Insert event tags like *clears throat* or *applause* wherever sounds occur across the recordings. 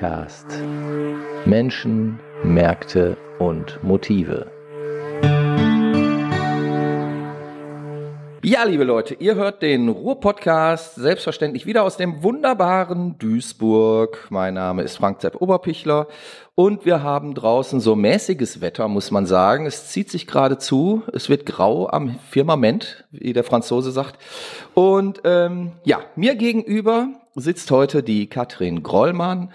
Ruhr-Podcast. Menschen, Märkte und Motive. Ja, liebe Leute, ihr hört den Ruhr-Podcast selbstverständlich wieder aus dem wunderbaren Duisburg. Mein Name ist Frank Zepp Oberpichler und wir haben draußen so mäßiges Wetter, muss man sagen. Es zieht sich gerade zu, es wird grau am Firmament, wie der Franzose sagt. Und ähm, ja, mir gegenüber sitzt heute die Katrin Grollmann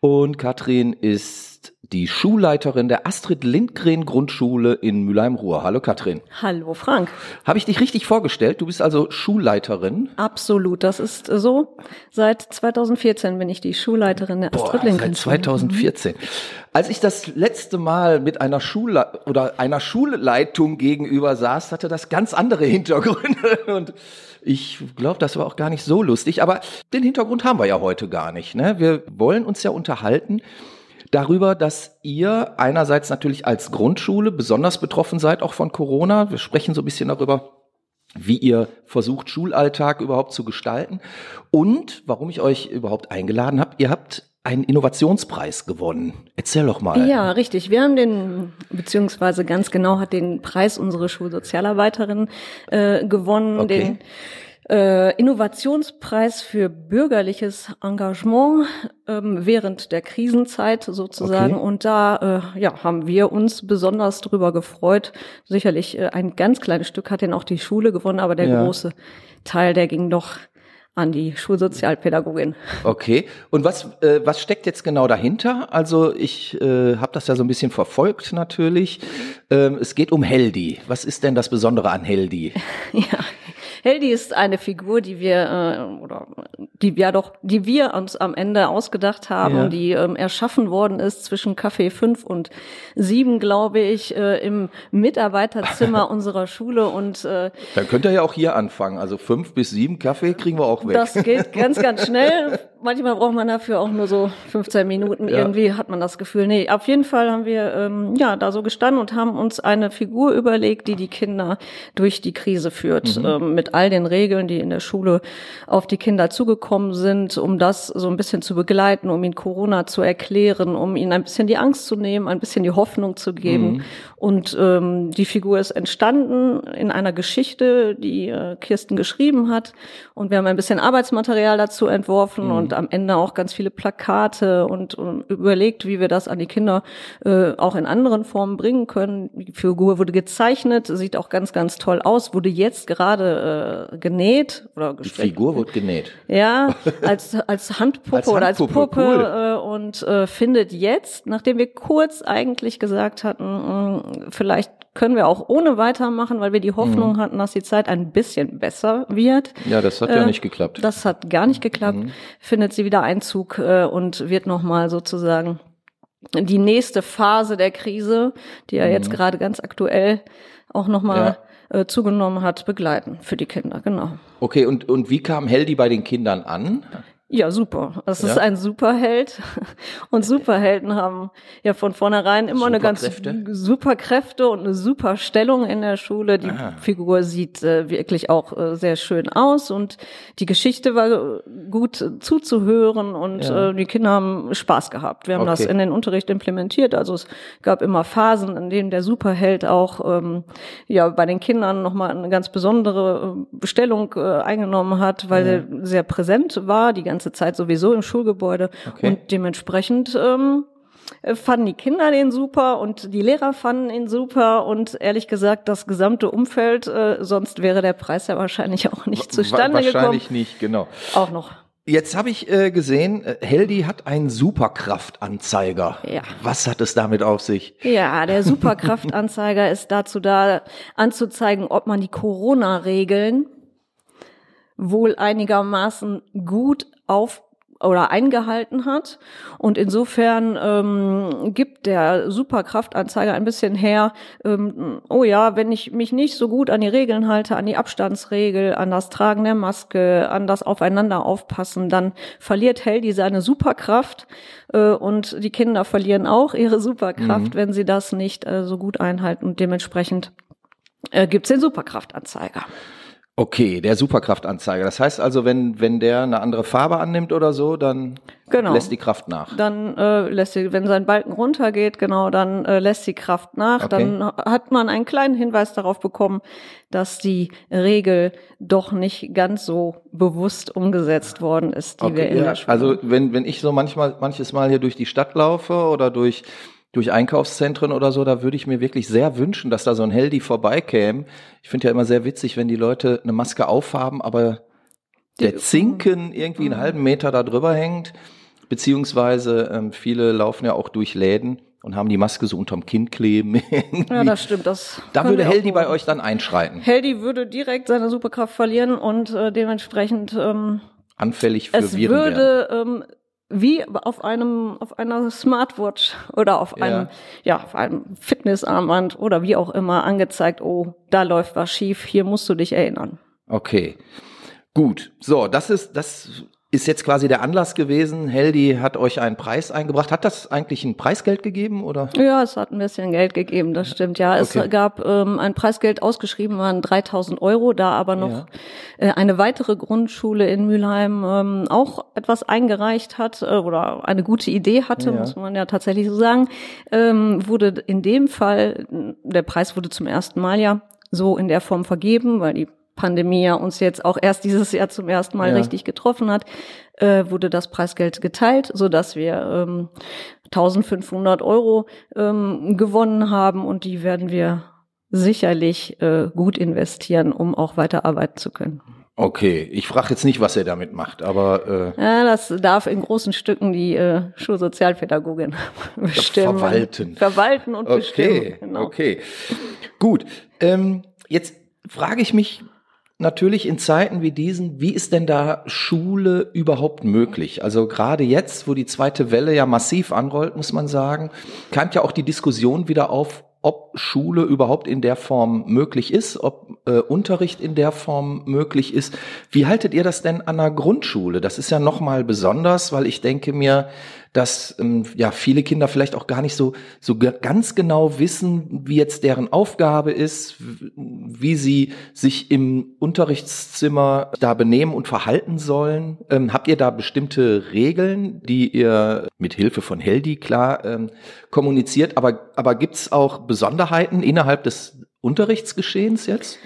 und Katrin ist die Schulleiterin der Astrid Lindgren Grundschule in Mülheim-Ruhr. Hallo Katrin. Hallo Frank. Habe ich dich richtig vorgestellt? Du bist also Schulleiterin? Absolut, das ist so. Seit 2014 bin ich die Schulleiterin der Astrid Boah, Lindgren. Seit 2014. Als ich das letzte Mal mit einer Schule oder einer Schulleitung gegenüber saß, hatte das ganz andere Hintergründe *laughs* und ich glaube, das war auch gar nicht so lustig, aber den Hintergrund haben wir ja heute gar nicht. Ne? Wir wollen uns ja unterhalten darüber, dass ihr einerseits natürlich als Grundschule besonders betroffen seid, auch von Corona. Wir sprechen so ein bisschen darüber, wie ihr versucht, Schulalltag überhaupt zu gestalten und warum ich euch überhaupt eingeladen habe. Ihr habt einen Innovationspreis gewonnen. Erzähl doch mal. Ja, richtig. Wir haben den, beziehungsweise ganz genau hat den Preis unsere Schulsozialarbeiterin äh, gewonnen, okay. den äh, Innovationspreis für bürgerliches Engagement ähm, während der Krisenzeit sozusagen. Okay. Und da äh, ja, haben wir uns besonders drüber gefreut. Sicherlich äh, ein ganz kleines Stück hat denn auch die Schule gewonnen, aber der ja. große Teil, der ging doch an die Schulsozialpädagogin. Okay. Und was, äh, was steckt jetzt genau dahinter? Also ich äh, habe das ja so ein bisschen verfolgt natürlich. Ähm, es geht um Heldi. Was ist denn das Besondere an Heldi? *laughs* ja, Heldi ist eine Figur, die wir äh, oder die ja doch, die wir uns am Ende ausgedacht haben, ja. die ähm, erschaffen worden ist zwischen Café 5 und 7, glaube ich, äh, im Mitarbeiterzimmer *laughs* unserer Schule und äh, Dann könnt ihr ja auch hier anfangen. Also fünf bis sieben Kaffee kriegen wir auch weg. Das geht ganz, ganz schnell. *laughs* Manchmal braucht man dafür auch nur so 15 Minuten. Ja. Irgendwie hat man das Gefühl. Nee, auf jeden Fall haben wir ähm, ja da so gestanden und haben uns eine Figur überlegt, die die Kinder durch die Krise führt, mhm. ähm, mit all den Regeln, die in der Schule auf die Kinder zugekommen sind, um das so ein bisschen zu begleiten, um ihnen Corona zu erklären, um ihnen ein bisschen die Angst zu nehmen, ein bisschen die Hoffnung zu geben. Mhm. Und ähm, die Figur ist entstanden in einer Geschichte, die äh, Kirsten geschrieben hat. Und wir haben ein bisschen Arbeitsmaterial dazu entworfen mhm. und am Ende auch ganz viele Plakate und, und überlegt, wie wir das an die Kinder äh, auch in anderen Formen bringen können. Die Figur wurde gezeichnet, sieht auch ganz, ganz toll aus, wurde jetzt gerade äh, genäht oder Die Figur wurde genäht. Ja, *laughs* als, als Handpuppe, als oder als Puppe cool. äh, und äh, findet jetzt, nachdem wir kurz eigentlich gesagt hatten, mh, vielleicht können wir auch ohne weitermachen, weil wir die Hoffnung mhm. hatten, dass die Zeit ein bisschen besser wird. Ja, das hat äh, ja nicht geklappt. Das hat gar nicht geklappt. Mhm. Findet sie wieder Einzug äh, und wird nochmal sozusagen die nächste Phase der Krise, die ja mhm. jetzt gerade ganz aktuell auch nochmal ja. äh, zugenommen hat, begleiten für die Kinder, genau. Okay, und, und wie kam Heldi bei den Kindern an? Ja, super. Es ja? ist ein Superheld. *laughs* Und Superhelden haben ja von vornherein immer eine ganz super Kräfte und eine super Stellung in der Schule. Die ah. Figur sieht äh, wirklich auch äh, sehr schön aus und die Geschichte war gut zuzuhören und ja. äh, die Kinder haben Spaß gehabt. Wir haben okay. das in den Unterricht implementiert. Also es gab immer Phasen, in denen der Superheld auch ähm, ja bei den Kindern nochmal eine ganz besondere äh, Stellung äh, eingenommen hat, weil ja. er sehr präsent war. Die ganze Zeit sowieso im Schulgebäude okay. und dementsprechend ähm, fanden die Kinder den super und die Lehrer fanden ihn super und ehrlich gesagt das gesamte Umfeld, äh, sonst wäre der Preis ja wahrscheinlich auch nicht zustande wahrscheinlich gekommen. Wahrscheinlich nicht, genau. Auch noch. Jetzt habe ich äh, gesehen, äh, Heldi hat einen Superkraftanzeiger. Ja. Was hat es damit auf sich? Ja, der Superkraftanzeiger ist dazu da, anzuzeigen, ob man die Corona-Regeln wohl einigermaßen gut auf oder eingehalten hat. Und insofern ähm, gibt der Superkraftanzeiger ein bisschen her, ähm, oh ja, wenn ich mich nicht so gut an die Regeln halte, an die Abstandsregel, an das Tragen der Maske, an das Aufeinander aufpassen, dann verliert Heldi seine Superkraft äh, und die Kinder verlieren auch ihre Superkraft, mhm. wenn sie das nicht äh, so gut einhalten. Und dementsprechend äh, gibt's den Superkraftanzeiger. Okay, der Superkraftanzeiger. Das heißt also, wenn, wenn der eine andere Farbe annimmt oder so, dann genau. lässt die Kraft nach. Dann äh, lässt sie, wenn sein Balken runtergeht, genau, dann äh, lässt die Kraft nach. Okay. Dann hat man einen kleinen Hinweis darauf bekommen, dass die Regel doch nicht ganz so bewusst umgesetzt worden ist, die okay, wir in ja. der Schule. Also wenn, wenn ich so manchmal, manches Mal hier durch die Stadt laufe oder durch durch Einkaufszentren oder so, da würde ich mir wirklich sehr wünschen, dass da so ein Heldi vorbeikäme. Ich finde ja immer sehr witzig, wenn die Leute eine Maske aufhaben, aber der Zinken irgendwie einen halben Meter da drüber hängt. Beziehungsweise ähm, viele laufen ja auch durch Läden und haben die Maske so unterm Kinn kleben. *laughs* ja, das stimmt. Das da würde Heldi bei euch dann einschreiten. Heldi würde direkt seine Superkraft verlieren und äh, dementsprechend ähm, anfällig für es Viren würde ähm, wie auf einem auf einer Smartwatch oder auf einem ja, ja auf einem Fitnessarmband oder wie auch immer angezeigt, oh, da läuft was schief, hier musst du dich erinnern. Okay. Gut. So, das ist das ist jetzt quasi der Anlass gewesen. Heldi hat euch einen Preis eingebracht. Hat das eigentlich ein Preisgeld gegeben oder? Ja, es hat ein bisschen Geld gegeben, das stimmt. Ja, es okay. gab ähm, ein Preisgeld ausgeschrieben, waren 3000 Euro, da aber noch ja. äh, eine weitere Grundschule in Mülheim ähm, auch etwas eingereicht hat äh, oder eine gute Idee hatte, ja. muss man ja tatsächlich so sagen, ähm, wurde in dem Fall, der Preis wurde zum ersten Mal ja so in der Form vergeben, weil die Pandemie ja uns jetzt auch erst dieses Jahr zum ersten Mal ja. richtig getroffen hat, äh, wurde das Preisgeld geteilt, so dass wir ähm, 1500 Euro ähm, gewonnen haben und die werden wir sicherlich äh, gut investieren, um auch weiterarbeiten zu können. Okay, ich frage jetzt nicht, was er damit macht, aber äh, ja, das darf in großen Stücken die äh, Schulsozialpädagogin *laughs* bestimmen. Verwalten. Verwalten und okay, bestimmen. Genau. Okay, gut. Ähm, jetzt frage ich mich, natürlich in Zeiten wie diesen, wie ist denn da Schule überhaupt möglich? Also gerade jetzt, wo die zweite Welle ja massiv anrollt, muss man sagen, keimt ja auch die Diskussion wieder auf, ob Schule überhaupt in der Form möglich ist, ob äh, Unterricht in der Form möglich ist. Wie haltet ihr das denn an der Grundschule? Das ist ja nochmal besonders, weil ich denke mir, dass ähm, ja viele Kinder vielleicht auch gar nicht so so ganz genau wissen, wie jetzt deren Aufgabe ist, wie sie sich im Unterrichtszimmer da benehmen und verhalten sollen. Ähm, habt ihr da bestimmte Regeln, die ihr mit Hilfe von Heldi klar ähm, kommuniziert? Aber aber gibt's auch Besonderheiten innerhalb des Unterrichtsgeschehens jetzt?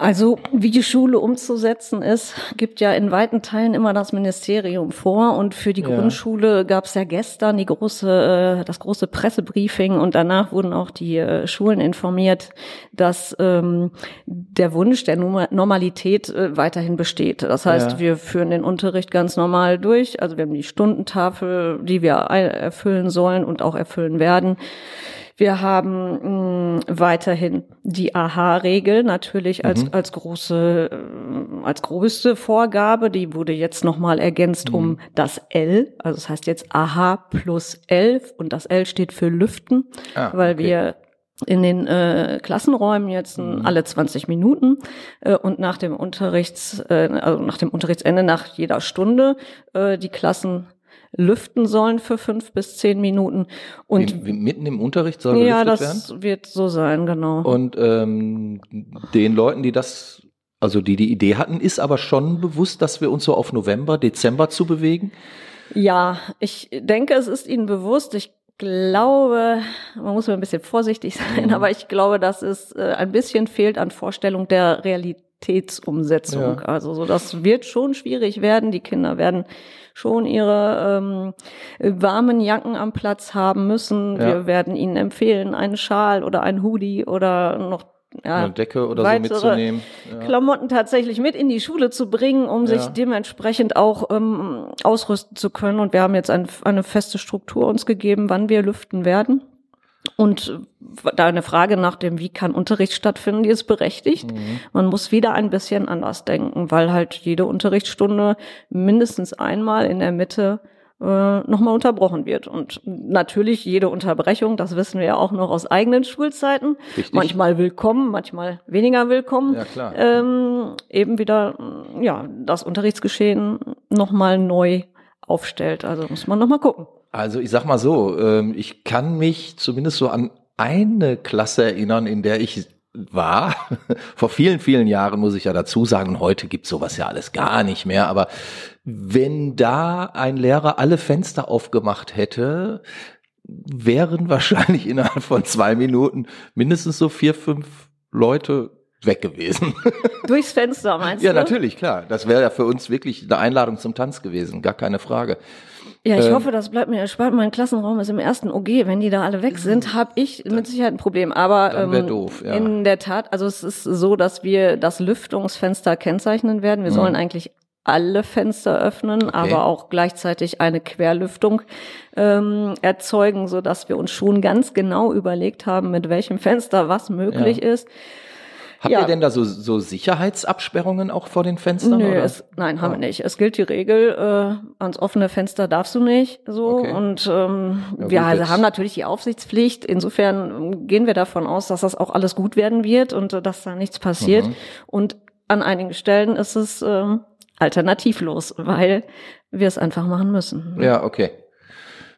Also wie die Schule umzusetzen ist, gibt ja in weiten Teilen immer das Ministerium vor. Und für die ja. Grundschule gab es ja gestern die große, äh, das große Pressebriefing und danach wurden auch die äh, Schulen informiert, dass ähm, der Wunsch der Normalität äh, weiterhin besteht. Das heißt, ja. wir führen den Unterricht ganz normal durch. Also wir haben die Stundentafel, die wir erfüllen sollen und auch erfüllen werden. Wir haben mh, mm, weiterhin die AHA-Regel natürlich als, mhm. als große, äh, als größte Vorgabe. Die wurde jetzt nochmal ergänzt mhm. um das L. Also das heißt jetzt AHA plus L und das L steht für Lüften, ah, weil okay. wir in den äh, Klassenräumen jetzt mhm. alle 20 Minuten äh, und nach dem Unterrichts, äh, also nach dem Unterrichtsende nach jeder Stunde äh, die Klassen lüften sollen für fünf bis zehn Minuten. Und wie, wie mitten im Unterricht soll ja, gelüftet werden? Ja, das wird so sein, genau. Und ähm, den Leuten, die das, also die die Idee hatten, ist aber schon bewusst, dass wir uns so auf November, Dezember zu bewegen? Ja, ich denke, es ist ihnen bewusst. Ich glaube, man muss ein bisschen vorsichtig *laughs* sein, mhm. aber ich glaube, dass es äh, ein bisschen fehlt an Vorstellung der Realitätsumsetzung. Ja. Also so, das wird schon schwierig werden. Die Kinder werden schon ihre ähm, warmen Jacken am Platz haben müssen. Ja. Wir werden ihnen empfehlen, einen Schal oder ein Hoodie oder noch ja, eine Decke oder so mitzunehmen. Ja. Klamotten tatsächlich mit in die Schule zu bringen, um ja. sich dementsprechend auch ähm, ausrüsten zu können. Und wir haben jetzt ein, eine feste Struktur uns gegeben, wann wir lüften werden. Und deine Frage nach dem, wie kann Unterricht stattfinden, die ist berechtigt. Mhm. Man muss wieder ein bisschen anders denken, weil halt jede Unterrichtsstunde mindestens einmal in der Mitte äh, nochmal unterbrochen wird. Und natürlich jede Unterbrechung, das wissen wir ja auch noch aus eigenen Schulzeiten, Richtig. manchmal willkommen, manchmal weniger willkommen, ja, klar. Ähm, eben wieder ja das Unterrichtsgeschehen nochmal neu aufstellt. Also muss man nochmal gucken. Also ich sag mal so, ähm, ich kann mich zumindest so an eine Klasse erinnern, in der ich war. *laughs* Vor vielen, vielen Jahren muss ich ja dazu sagen, heute gibt's sowas ja alles gar nicht mehr. Aber wenn da ein Lehrer alle Fenster aufgemacht hätte, wären *laughs* wahrscheinlich innerhalb von zwei Minuten mindestens so vier, fünf Leute weg gewesen. *laughs* Durchs Fenster, meinst ja, du? Ja, natürlich, klar. Das wäre ja für uns wirklich eine Einladung zum Tanz gewesen, gar keine Frage. Ja, ich ähm, hoffe, das bleibt mir erspart. Mein Klassenraum ist im ersten OG. Wenn die da alle weg sind, habe ich mit Sicherheit ein Problem. Aber ähm, doof, ja. in der Tat, also es ist so, dass wir das Lüftungsfenster kennzeichnen werden. Wir mhm. sollen eigentlich alle Fenster öffnen, okay. aber auch gleichzeitig eine Querlüftung ähm, erzeugen, so dass wir uns schon ganz genau überlegt haben, mit welchem Fenster was möglich ja. ist. Habt ja. ihr denn da so, so Sicherheitsabsperrungen auch vor den Fenstern? Nö, oder? Es, nein, haben wir nicht. Es gilt die Regel, äh, ans offene Fenster darfst du nicht so. Okay. Und ähm, ja, wir also haben natürlich die Aufsichtspflicht. Insofern gehen wir davon aus, dass das auch alles gut werden wird und äh, dass da nichts passiert. Mhm. Und an einigen Stellen ist es ähm, alternativlos, weil wir es einfach machen müssen. Ja, okay.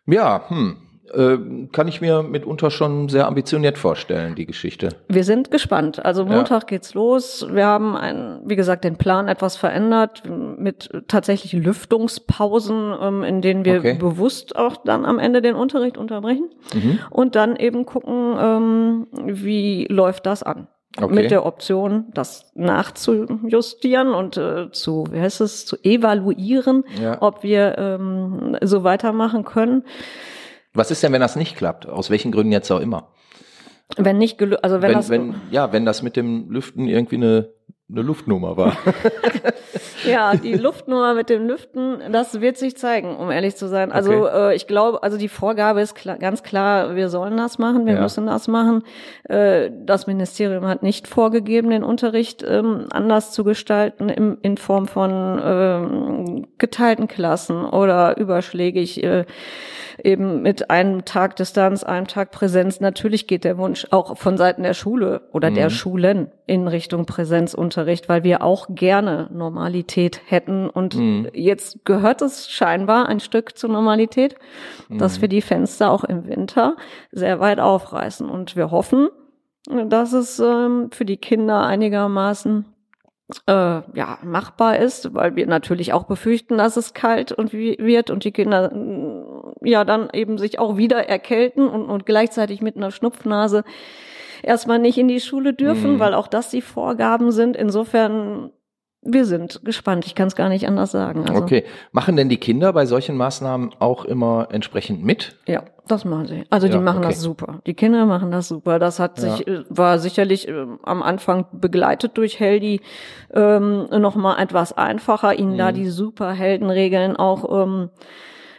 Ja, hm. Äh, kann ich mir mitunter schon sehr ambitioniert vorstellen, die Geschichte. Wir sind gespannt. Also Montag ja. geht's los. Wir haben ein, wie gesagt, den Plan etwas verändert mit tatsächlich Lüftungspausen, ähm, in denen wir okay. bewusst auch dann am Ende den Unterricht unterbrechen mhm. und dann eben gucken, ähm, wie läuft das an. Okay. Mit der Option, das nachzujustieren und äh, zu, wie heißt es, zu evaluieren, ja. ob wir ähm, so weitermachen können. Was ist denn, wenn das nicht klappt? Aus welchen Gründen jetzt auch immer? Wenn nicht, also wenn, wenn das, wenn, ja, wenn das mit dem Lüften irgendwie eine eine Luftnummer war. *laughs* ja, die Luftnummer mit dem Lüften, das wird sich zeigen, um ehrlich zu sein. Also okay. äh, ich glaube, also die Vorgabe ist klar, ganz klar, wir sollen das machen, wir ja. müssen das machen. Äh, das Ministerium hat nicht vorgegeben, den Unterricht ähm, anders zu gestalten im, in Form von ähm, geteilten Klassen oder überschlägig. Äh, eben mit einem Tag Distanz, einem Tag Präsenz. Natürlich geht der Wunsch auch von Seiten der Schule oder mhm. der Schulen in Richtung Präsenzunterricht, weil wir auch gerne Normalität hätten. Und mhm. jetzt gehört es scheinbar ein Stück zur Normalität, mhm. dass wir die Fenster auch im Winter sehr weit aufreißen. Und wir hoffen, dass es ähm, für die Kinder einigermaßen äh, ja, machbar ist, weil wir natürlich auch befürchten, dass es kalt und wird und die Kinder mm, ja dann eben sich auch wieder erkälten und, und gleichzeitig mit einer Schnupfnase erstmal nicht in die Schule dürfen, mhm. weil auch das die Vorgaben sind. Insofern wir sind gespannt. Ich kann es gar nicht anders sagen. Also. Okay. Machen denn die Kinder bei solchen Maßnahmen auch immer entsprechend mit? Ja, das machen sie. Also die ja, machen okay. das super. Die Kinder machen das super. Das hat ja. sich äh, war sicherlich äh, am Anfang begleitet durch Heldi ähm, noch mal etwas einfacher, ihnen mhm. da die Superheldenregeln auch ähm,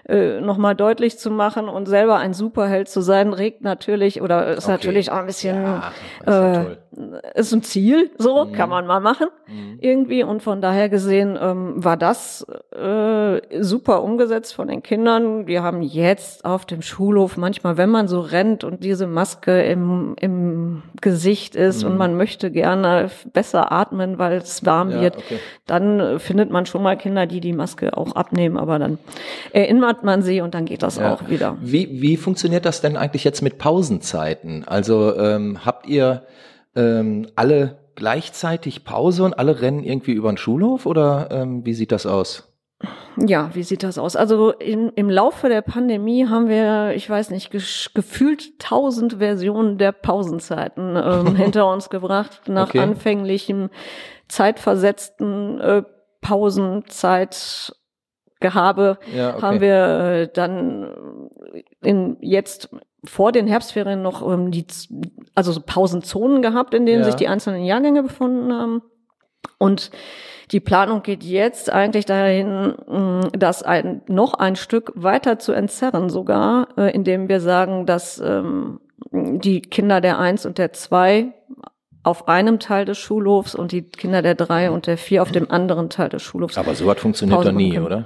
äh, nochmal deutlich zu machen und selber ein Superheld zu sein, regt natürlich oder ist okay. natürlich auch ein bisschen ja, ist, äh, ist ein Ziel, so mhm. kann man mal machen mhm. irgendwie und von daher gesehen ähm, war das äh, super umgesetzt von den Kindern. Wir haben jetzt auf dem Schulhof manchmal, wenn man so rennt und diese Maske im, im Gesicht ist mhm. und man möchte gerne besser atmen, weil es warm ja, wird, okay. dann findet man schon mal Kinder, die die Maske auch abnehmen, aber dann erinnert hat man sie und dann geht das ja. auch wieder. Wie, wie funktioniert das denn eigentlich jetzt mit Pausenzeiten? Also ähm, habt ihr ähm, alle gleichzeitig Pause und alle rennen irgendwie über den Schulhof oder ähm, wie sieht das aus? Ja, wie sieht das aus? Also im, im Laufe der Pandemie haben wir, ich weiß nicht, gefühlt tausend Versionen der Pausenzeiten ähm, *laughs* hinter uns gebracht, nach okay. anfänglichem zeitversetzten äh, Pausenzeit Gehabe ja, okay. haben wir äh, dann in jetzt vor den Herbstferien noch ähm, die also so Pausenzonen gehabt, in denen ja. sich die einzelnen Jahrgänge befunden haben. Und die Planung geht jetzt eigentlich dahin, das ein, noch ein Stück weiter zu entzerren sogar, äh, indem wir sagen, dass ähm, die Kinder der Eins und der Zwei auf einem Teil des Schulhofs und die Kinder der drei und der vier auf dem anderen Teil des Schulhofs. Aber so was funktioniert doch nie, oder?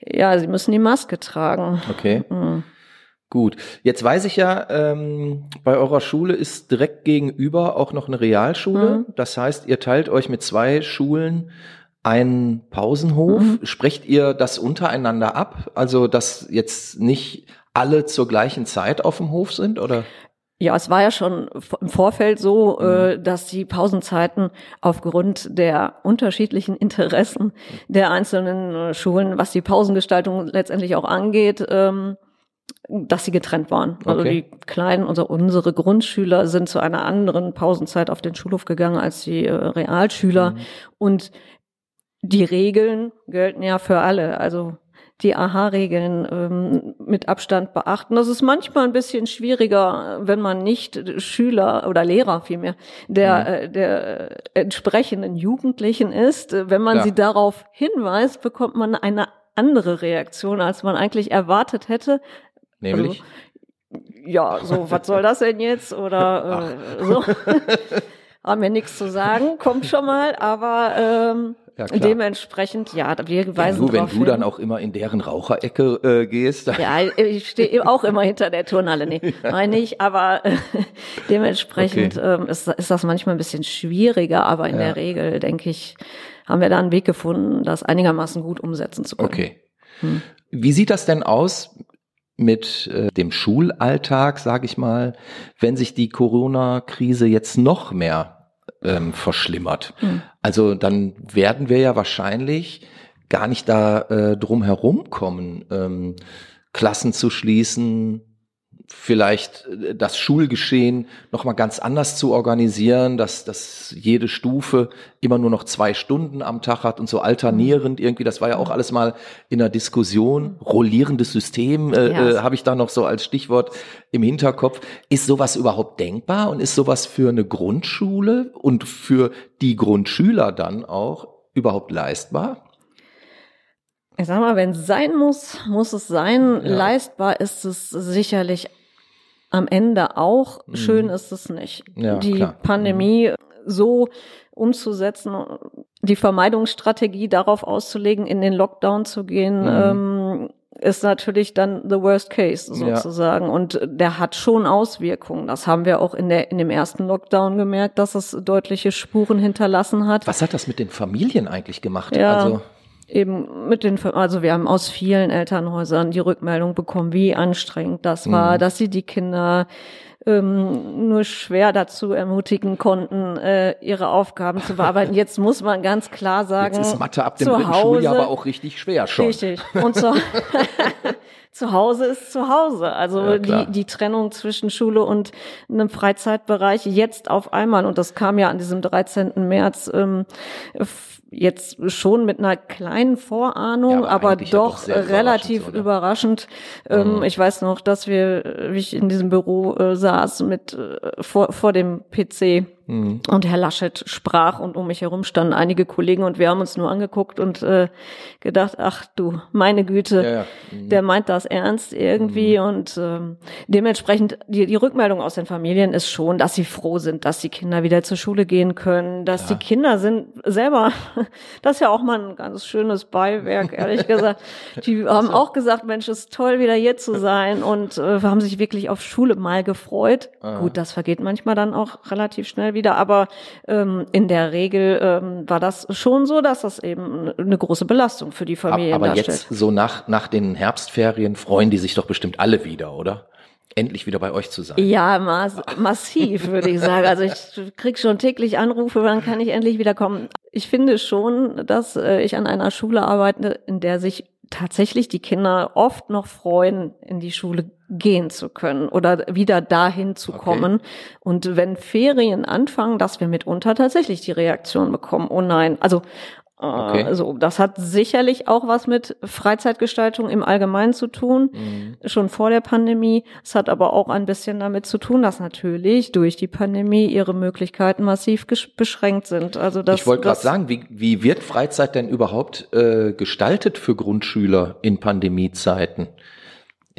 Ja, sie müssen die Maske tragen. Okay. Mhm. Gut. Jetzt weiß ich ja, ähm, bei eurer Schule ist direkt gegenüber auch noch eine Realschule. Mhm. Das heißt, ihr teilt euch mit zwei Schulen einen Pausenhof. Mhm. Sprecht ihr das untereinander ab? Also, dass jetzt nicht alle zur gleichen Zeit auf dem Hof sind, oder? Ja, es war ja schon im Vorfeld so, mhm. äh, dass die Pausenzeiten aufgrund der unterschiedlichen Interessen der einzelnen äh, Schulen, was die Pausengestaltung letztendlich auch angeht, ähm, dass sie getrennt waren. Also okay. die kleinen, also unsere Grundschüler sind zu einer anderen Pausenzeit auf den Schulhof gegangen als die äh, Realschüler. Mhm. Und die Regeln gelten ja für alle. Also die AHA-Regeln ähm, mit Abstand beachten. Das ist manchmal ein bisschen schwieriger, wenn man nicht Schüler oder Lehrer vielmehr der, mhm. äh, der entsprechenden Jugendlichen ist. Wenn man ja. sie darauf hinweist, bekommt man eine andere Reaktion, als man eigentlich erwartet hätte. Nämlich? Also, ja, so, was soll das denn jetzt? Oder *laughs* äh, so. *laughs* Haben wir nichts zu sagen, kommt schon mal, aber ähm, ja, dementsprechend, ja, wir weisen ja, du, wenn du hin. dann auch immer in deren Raucherecke äh, gehst. Ja, ich stehe *laughs* auch immer hinter der Turnhalle, nee, meine ich, aber äh, *laughs* dementsprechend okay. ähm, ist, ist das manchmal ein bisschen schwieriger, aber in ja. der Regel, denke ich, haben wir da einen Weg gefunden, das einigermaßen gut umsetzen zu können. Okay. Hm. Wie sieht das denn aus mit äh, dem Schulalltag, sage ich mal, wenn sich die Corona-Krise jetzt noch mehr ähm, verschlimmert. Mhm. Also dann werden wir ja wahrscheinlich gar nicht da äh, drum herum kommen, ähm, Klassen zu schließen, vielleicht äh, das Schulgeschehen noch mal ganz anders zu organisieren, dass, dass jede Stufe immer nur noch zwei Stunden am Tag hat und so alternierend irgendwie. Das war ja auch alles mal in der Diskussion. Rollierendes System äh, ja. äh, habe ich da noch so als Stichwort im Hinterkopf. Ist sowas überhaupt denkbar und ist sowas für eine Grundschule und für die Grundschüler dann auch überhaupt leistbar? Ich sag mal, wenn es sein muss, muss es sein. Ja. Leistbar ist es sicherlich am Ende auch. Mhm. Schön ist es nicht. Ja, die klar. Pandemie mhm. so umzusetzen, die Vermeidungsstrategie darauf auszulegen, in den Lockdown zu gehen, mhm. ähm, ist natürlich dann the worst case sozusagen. Ja. Und der hat schon Auswirkungen. Das haben wir auch in, der, in dem ersten Lockdown gemerkt, dass es deutliche Spuren hinterlassen hat. Was hat das mit den Familien eigentlich gemacht? Ja. Also eben mit den, also wir haben aus vielen Elternhäusern die Rückmeldung bekommen, wie anstrengend das war, mhm. dass sie die Kinder ähm, nur schwer dazu ermutigen konnten, äh, ihre Aufgaben zu bearbeiten. Jetzt muss man ganz klar sagen, Jetzt ist Mathe ab dem dritten Schuljahr aber auch richtig schwer schon. Richtig. Und so, *laughs* zu Hause ist zu Hause. Also ja, die, die Trennung zwischen Schule und einem Freizeitbereich jetzt auf einmal, und das kam ja an diesem 13. März ähm, jetzt schon mit einer kleinen Vorahnung, ja, aber, aber doch, relativ überraschend. überraschend. Mhm. ich weiß noch, dass wir, wie ich in diesem Büro äh, saß, mit äh, vor, vor dem PC Mhm. Und Herr Laschet sprach und um mich herum standen einige Kollegen und wir haben uns nur angeguckt und äh, gedacht, ach du, meine Güte, ja, ja. Mhm. der meint das ernst irgendwie. Mhm. Und ähm, dementsprechend, die, die Rückmeldung aus den Familien ist schon, dass sie froh sind, dass die Kinder wieder zur Schule gehen können, dass die Kinder sind selber, *laughs* das ist ja auch mal ein ganz schönes Beiwerk, ehrlich gesagt. *laughs* Die haben auch gesagt, Mensch, es ist toll, wieder hier zu sein und äh, haben sich wirklich auf Schule mal gefreut. Aha. Gut, das vergeht manchmal dann auch relativ schnell wieder aber ähm, in der Regel ähm, war das schon so, dass das eben eine große Belastung für die Familien aber darstellt. jetzt so nach, nach den Herbstferien freuen die sich doch bestimmt alle wieder, oder? Endlich wieder bei euch zu sein. Ja, mass massiv, würde ich sagen. Also ich krieg schon täglich Anrufe, wann kann ich endlich wieder kommen. Ich finde schon, dass äh, ich an einer Schule arbeite, in der sich tatsächlich die Kinder oft noch freuen, in die Schule gehen zu können oder wieder dahin zu okay. kommen. Und wenn Ferien anfangen, dass wir mitunter tatsächlich die Reaktion bekommen, oh nein, also Okay. Also das hat sicherlich auch was mit Freizeitgestaltung im Allgemeinen zu tun, mhm. schon vor der Pandemie. Es hat aber auch ein bisschen damit zu tun, dass natürlich durch die Pandemie ihre Möglichkeiten massiv beschränkt sind. Also das, ich wollte gerade sagen, wie, wie wird Freizeit denn überhaupt äh, gestaltet für Grundschüler in Pandemiezeiten?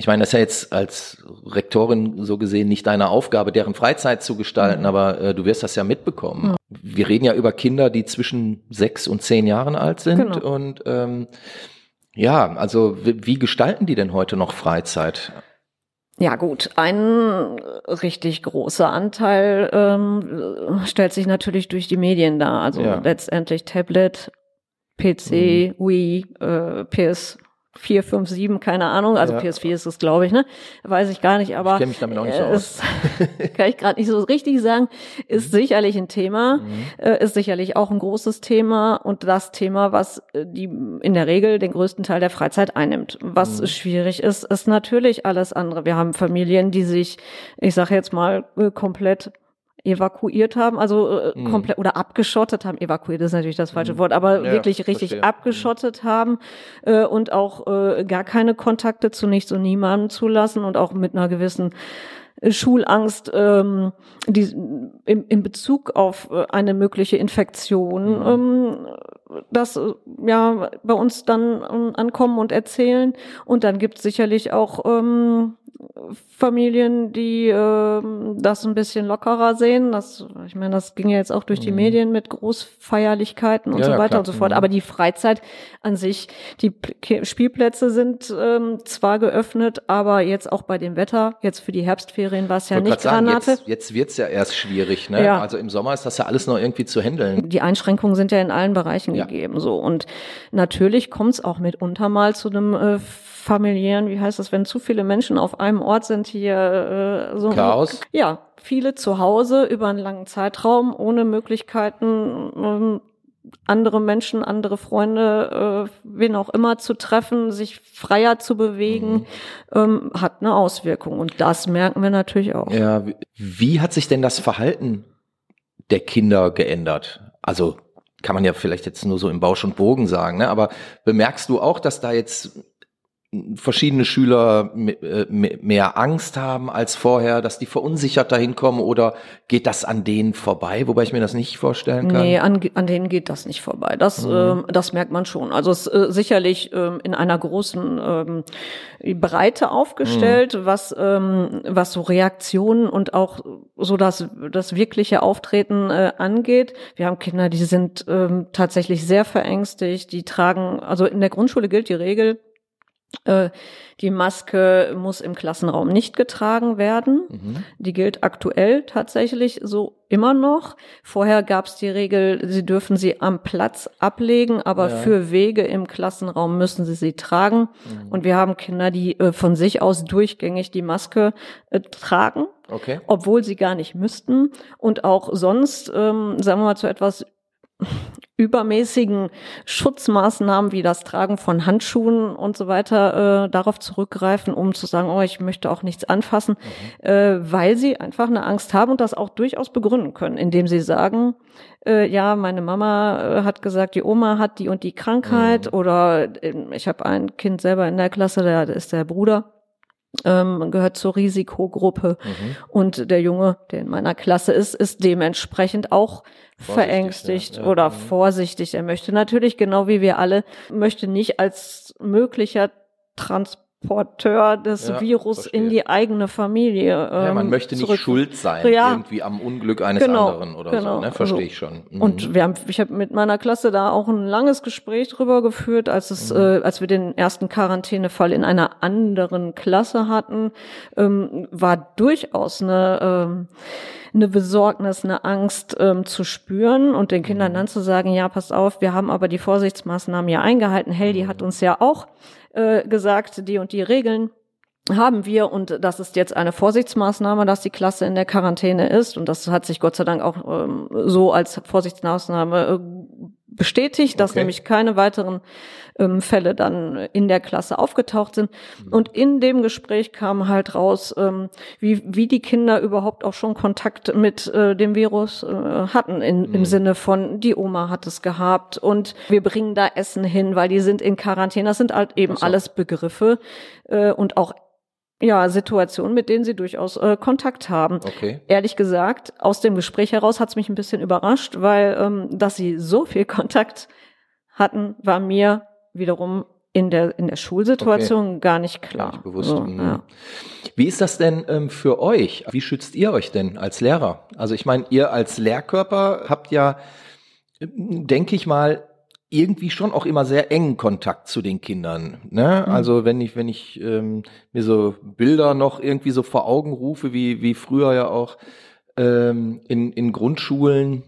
Ich meine, das ist ja jetzt als Rektorin so gesehen nicht deine Aufgabe, deren Freizeit zu gestalten, mhm. aber äh, du wirst das ja mitbekommen. Mhm. Wir reden ja über Kinder, die zwischen sechs und zehn Jahren alt sind genau. und ähm, ja, also wie, gestalten die denn heute noch Freizeit? Ja gut, ein richtig großer Anteil ähm, stellt sich natürlich durch die Medien dar. Also ja. letztendlich Tablet, PC, mhm. Wii, äh, PS 4, 5, 7, keine Ahnung. Also ja. PS4 ist es, glaube ich, ne? Weiß ich gar nicht, aber. Ich kenne mich damit auch nicht so aus. *laughs* kann ich gerade nicht so richtig sagen. Ist mhm. sicherlich ein Thema, mhm. äh, ist sicherlich auch ein großes Thema und das Thema, was äh, die in der Regel den größten Teil der Freizeit einnimmt. Was mhm. schwierig ist, ist natürlich alles andere. Wir haben Familien, die sich, ich sage jetzt mal, äh, komplett evakuiert haben, also äh, mhm. komplett oder abgeschottet haben. Evakuiert ist natürlich das falsche mhm. Wort, aber ja, wirklich richtig verstehe. abgeschottet mhm. haben äh, und auch äh, gar keine Kontakte zu nichts und niemandem zulassen und auch mit einer gewissen äh, Schulangst ähm, die, in, in Bezug auf äh, eine mögliche Infektion, mhm. ähm, das äh, ja bei uns dann ähm, ankommen und erzählen. Und dann gibt es sicherlich auch ähm, Familien, die äh, das ein bisschen lockerer sehen. Das, ich meine, das ging ja jetzt auch durch die mhm. Medien mit Großfeierlichkeiten und ja, so weiter ja, und so fort. Mhm. Aber die Freizeit an sich, die P Spielplätze sind ähm, zwar geöffnet, aber jetzt auch bei dem Wetter, jetzt für die Herbstferien war es ja nicht sagen, Granate. Jetzt, jetzt wird's ja erst schwierig. Ne? Ja. Also im Sommer ist das ja alles noch irgendwie zu handeln. Die Einschränkungen sind ja in allen Bereichen gegeben. so Und natürlich kommt es auch mitunter mal zu einem äh, familiären, wie heißt das, wenn zu viele Menschen auf einem Ort sind hier äh, so Chaos. Ja, viele zu Hause über einen langen Zeitraum ohne Möglichkeiten ähm, andere Menschen, andere Freunde, äh, wen auch immer zu treffen, sich freier zu bewegen, mhm. ähm, hat eine Auswirkung. Und das merken wir natürlich auch. Ja, wie hat sich denn das Verhalten der Kinder geändert? Also kann man ja vielleicht jetzt nur so im Bausch und Bogen sagen, ne? aber bemerkst du auch, dass da jetzt verschiedene Schüler äh, mehr Angst haben als vorher, dass die verunsichert dahin kommen oder geht das an denen vorbei, wobei ich mir das nicht vorstellen kann? Nee, an, an denen geht das nicht vorbei. Das, mhm. ähm, das merkt man schon. Also es äh, sicherlich ähm, in einer großen ähm, Breite aufgestellt, mhm. was, ähm, was so Reaktionen und auch so das, das wirkliche Auftreten äh, angeht. Wir haben Kinder, die sind ähm, tatsächlich sehr verängstigt, die tragen, also in der Grundschule gilt die Regel, äh, die Maske muss im Klassenraum nicht getragen werden. Mhm. Die gilt aktuell tatsächlich so immer noch. Vorher gab es die Regel, sie dürfen sie am Platz ablegen, aber ja. für Wege im Klassenraum müssen sie sie tragen. Mhm. Und wir haben Kinder, die äh, von sich aus durchgängig die Maske äh, tragen, okay. obwohl sie gar nicht müssten. Und auch sonst, ähm, sagen wir mal, zu etwas übermäßigen Schutzmaßnahmen wie das Tragen von Handschuhen und so weiter äh, darauf zurückgreifen, um zu sagen, oh, ich möchte auch nichts anfassen, mhm. äh, weil sie einfach eine Angst haben und das auch durchaus begründen können, indem sie sagen, äh, ja, meine Mama äh, hat gesagt, die Oma hat die und die Krankheit mhm. oder äh, ich habe ein Kind selber in der Klasse, der ist der Bruder ähm, gehört zur Risikogruppe. Mhm. Und der Junge, der in meiner Klasse ist, ist dementsprechend auch vorsichtig, verängstigt ja, ja. oder mhm. vorsichtig. Er möchte natürlich, genau wie wir alle, möchte nicht als möglicher Transport Porteur des ja, Virus verstehe. in die eigene Familie. Ähm, ja, man möchte nicht schuld sein ja. irgendwie am Unglück eines genau, anderen oder genau, so. Ne? Verstehe also, ich schon. Mhm. Und wir haben, ich habe mit meiner Klasse da auch ein langes Gespräch drüber geführt, als es, mhm. äh, als wir den ersten Quarantänefall in einer anderen Klasse hatten, ähm, war durchaus eine ähm, eine Besorgnis, eine Angst ähm, zu spüren und den Kindern mhm. dann zu sagen, ja, pass auf, wir haben aber die Vorsichtsmaßnahmen ja eingehalten. Heldi hat uns ja auch äh, gesagt, die und die Regeln haben wir und das ist jetzt eine Vorsichtsmaßnahme, dass die Klasse in der Quarantäne ist und das hat sich Gott sei Dank auch ähm, so als Vorsichtsmaßnahme äh, bestätigt, dass okay. nämlich keine weiteren ähm, Fälle dann in der Klasse aufgetaucht sind. Mhm. Und in dem Gespräch kam halt raus, ähm, wie, wie die Kinder überhaupt auch schon Kontakt mit äh, dem Virus äh, hatten, in, mhm. im Sinne von, die Oma hat es gehabt und wir bringen da Essen hin, weil die sind in Quarantäne. Das sind halt eben so. alles Begriffe äh, und auch ja, Situationen, mit denen sie durchaus äh, Kontakt haben. Okay. Ehrlich gesagt, aus dem Gespräch heraus hat es mich ein bisschen überrascht, weil ähm, dass sie so viel *laughs* Kontakt hatten, war mir wiederum in der in der Schulsituation okay. gar nicht klar. Nicht bewusst. So, mhm. ja. Wie ist das denn ähm, für euch? Wie schützt ihr euch denn als Lehrer? Also ich meine, ihr als Lehrkörper habt ja, denke ich mal, irgendwie schon auch immer sehr engen Kontakt zu den Kindern. Ne? Mhm. Also wenn ich, wenn ich ähm, mir so Bilder noch irgendwie so vor Augen rufe, wie, wie früher ja auch ähm, in, in Grundschulen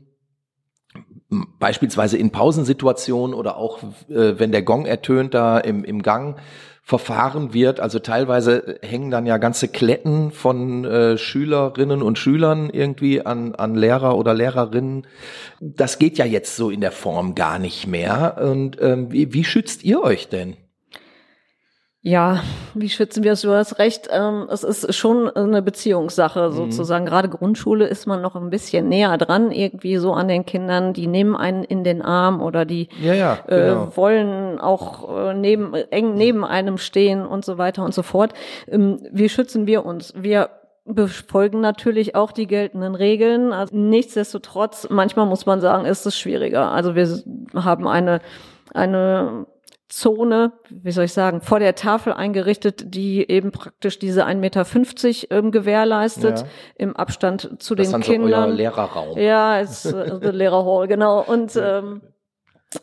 beispielsweise in Pausensituationen oder auch äh, wenn der Gong ertönt da im, im Gang verfahren wird. Also teilweise hängen dann ja ganze Kletten von äh, Schülerinnen und Schülern irgendwie an, an Lehrer oder Lehrerinnen. Das geht ja jetzt so in der Form gar nicht mehr. Und ähm, wie, wie schützt ihr euch denn? Ja, wie schützen wir es? Du hast recht, ähm, es ist schon eine Beziehungssache mhm. sozusagen. Mhm. Gerade Grundschule ist man noch ein bisschen näher dran, irgendwie so an den Kindern. Die nehmen einen in den Arm oder die ja, ja, äh, genau. äh, wollen auch äh, neben, eng neben einem stehen und so weiter und so fort. Ähm, wie schützen wir uns? Wir befolgen natürlich auch die geltenden Regeln. Also nichtsdestotrotz, manchmal muss man sagen, ist es schwieriger. Also wir haben eine eine Zone, wie soll ich sagen, vor der Tafel eingerichtet, die eben praktisch diese 1,50 Meter ähm, gewährleistet ja. im Abstand zu das den Kindern. So euer Lehrerraum. Ja, ist äh, der Lehrerhall, genau. Und ähm,